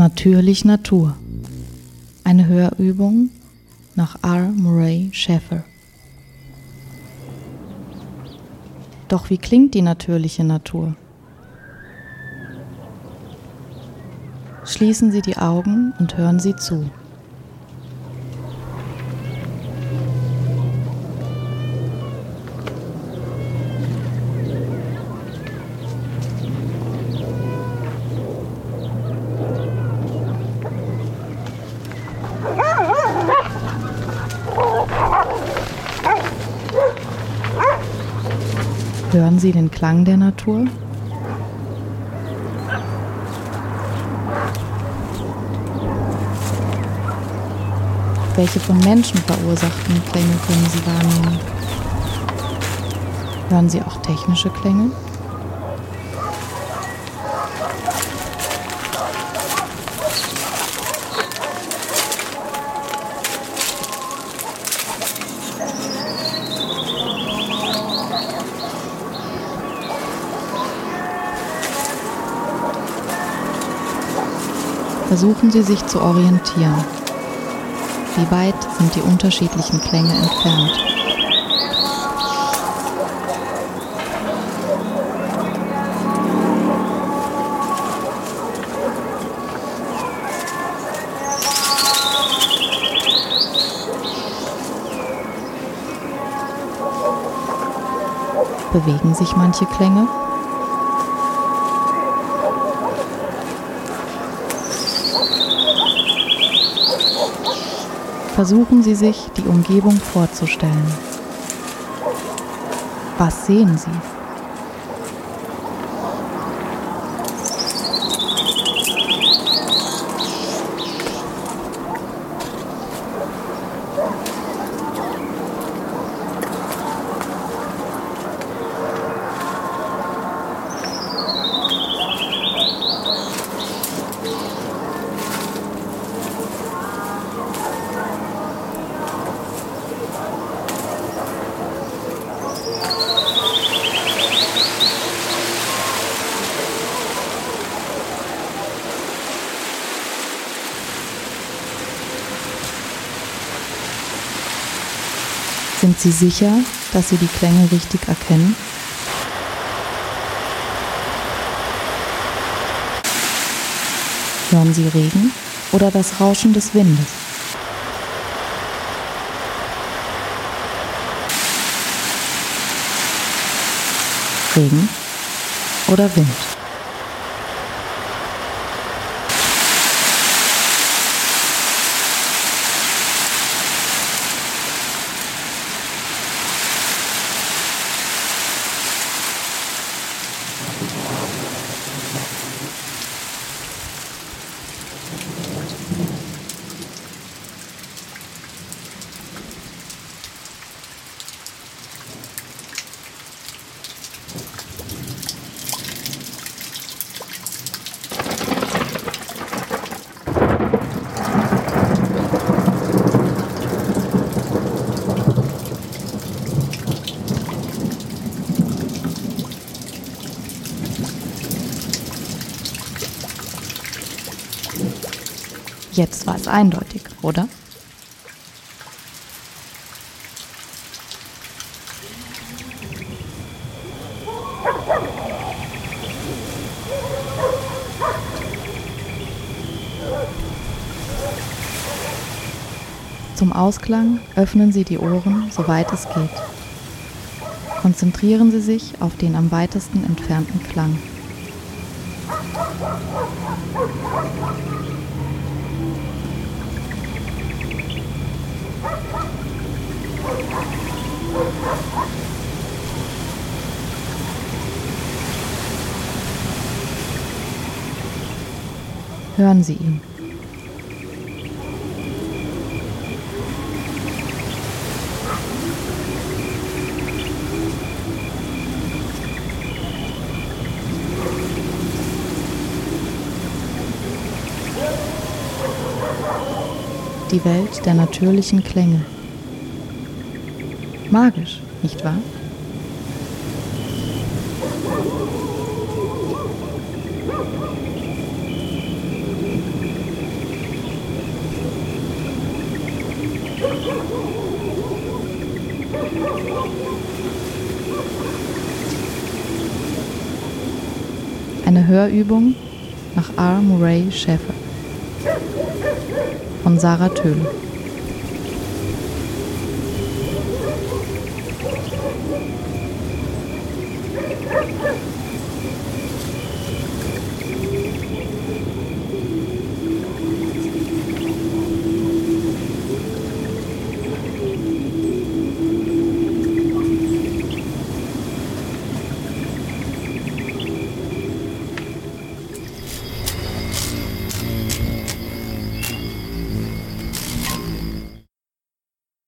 Natürlich Natur. Eine Hörübung nach R. Murray Schaeffer. Doch wie klingt die natürliche Natur? Schließen Sie die Augen und hören Sie zu. Hören Sie den Klang der Natur? Welche von Menschen verursachten Klänge können Sie wahrnehmen? Hören Sie auch technische Klänge? Versuchen Sie sich zu orientieren. Wie weit sind die unterschiedlichen Klänge entfernt? Bewegen sich manche Klänge? Versuchen Sie sich die Umgebung vorzustellen. Was sehen Sie? Sind Sie sicher, dass Sie die Klänge richtig erkennen? Hören Sie Regen oder das Rauschen des Windes? Regen oder Wind? Jetzt war es eindeutig, oder? Zum Ausklang öffnen Sie die Ohren, soweit es geht. Konzentrieren Sie sich auf den am weitesten entfernten Klang. Hören Sie ihn. Die Welt der natürlichen Klänge magisch, nicht wahr? Eine Hörübung nach R. Murray Schäfer von Sarah Töhle.